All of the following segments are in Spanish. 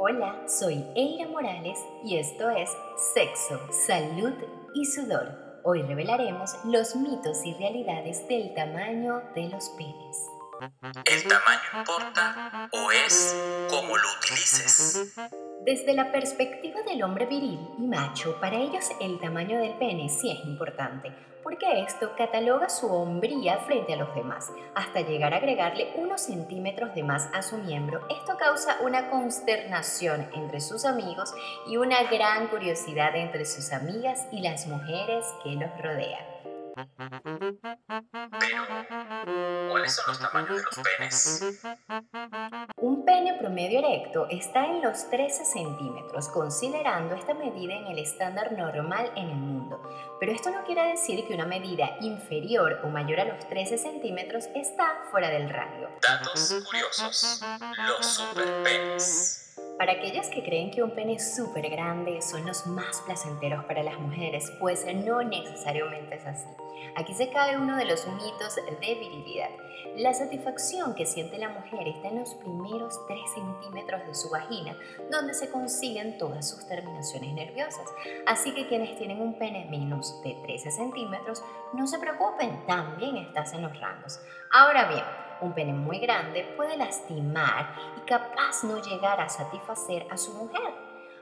Hola, soy Eira Morales y esto es Sexo, Salud y Sudor. Hoy revelaremos los mitos y realidades del tamaño de los penes. ¿El tamaño importa o es como lo utilices? Desde la perspectiva del hombre viril y macho, para ellos el tamaño del pene sí es importante, porque esto cataloga su hombría frente a los demás, hasta llegar a agregarle unos centímetros de más a su miembro. Esto causa una consternación entre sus amigos y una gran curiosidad entre sus amigas y las mujeres que los rodean. Pero, ¿cuáles son los tamaños de los penes? Un pene promedio erecto está en los 13 centímetros, considerando esta medida en el estándar normal en el mundo. Pero esto no quiere decir que una medida inferior o mayor a los 13 centímetros está fuera del rango. Datos curiosos. Los superpenes. Para aquellas que creen que un pene súper grande son los más placenteros para las mujeres, pues no necesariamente es así. Aquí se cae uno de los mitos de virilidad. La satisfacción que siente la mujer está en los primeros 3 centímetros de su vagina, donde se consiguen todas sus terminaciones nerviosas. Así que quienes tienen un pene menos de 13 centímetros, no se preocupen, también estás en los rangos. Ahora bien, un pene muy grande puede lastimar y capaz no llegar a satisfacer a su mujer.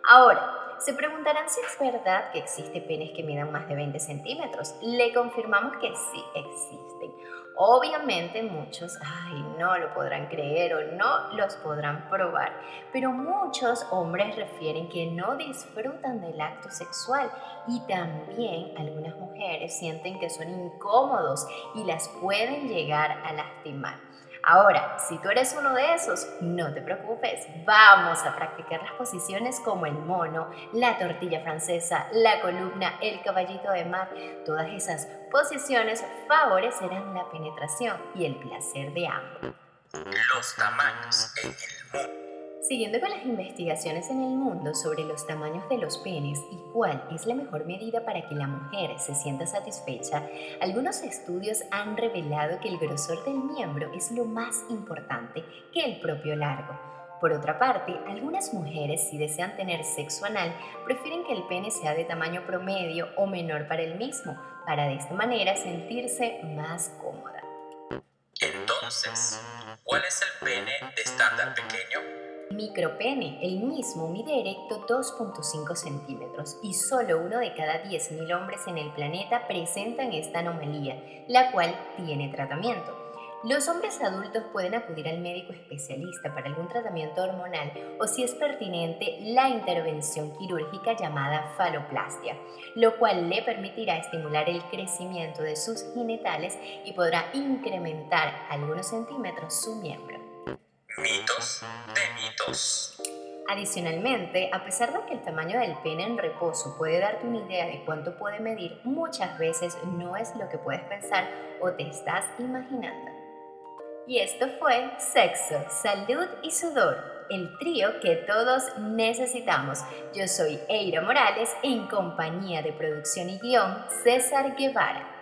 Ahora, se preguntarán si es verdad que existen penes que midan más de 20 centímetros. Le confirmamos que sí existen. Obviamente muchos, ay, no lo podrán creer o no los podrán probar, pero muchos hombres refieren que no disfrutan del acto sexual y también algunas mujeres sienten que son incómodos y las pueden llegar a lastimar. Ahora, si tú eres uno de esos, no te preocupes, vamos a practicar las posiciones como el mono, la tortilla francesa, la columna, el caballito de mar. Todas esas posiciones favorecerán la penetración y el placer de ambos. Los tamaños en el mundo. Siguiendo con las investigaciones en el mundo sobre los tamaños de los penes y cuál es la mejor medida para que la mujer se sienta satisfecha, algunos estudios han revelado que el grosor del miembro es lo más importante que el propio largo. Por otra parte, algunas mujeres, si desean tener sexo anal, prefieren que el pene sea de tamaño promedio o menor para el mismo, para de esta manera sentirse más cómoda. Entonces, ¿cuál es el pene de estándar pequeño? Micropene, el mismo mide erecto 2.5 centímetros y solo uno de cada 10.000 hombres en el planeta presentan esta anomalía, la cual tiene tratamiento. Los hombres adultos pueden acudir al médico especialista para algún tratamiento hormonal o si es pertinente la intervención quirúrgica llamada faloplastia, lo cual le permitirá estimular el crecimiento de sus genitales y podrá incrementar algunos centímetros su miembro. Mitos de mitos. Adicionalmente, a pesar de que el tamaño del pene en reposo puede darte una idea de cuánto puede medir, muchas veces no es lo que puedes pensar o te estás imaginando. Y esto fue Sexo, Salud y Sudor, el trío que todos necesitamos. Yo soy Eira Morales en compañía de producción y guion César Guevara.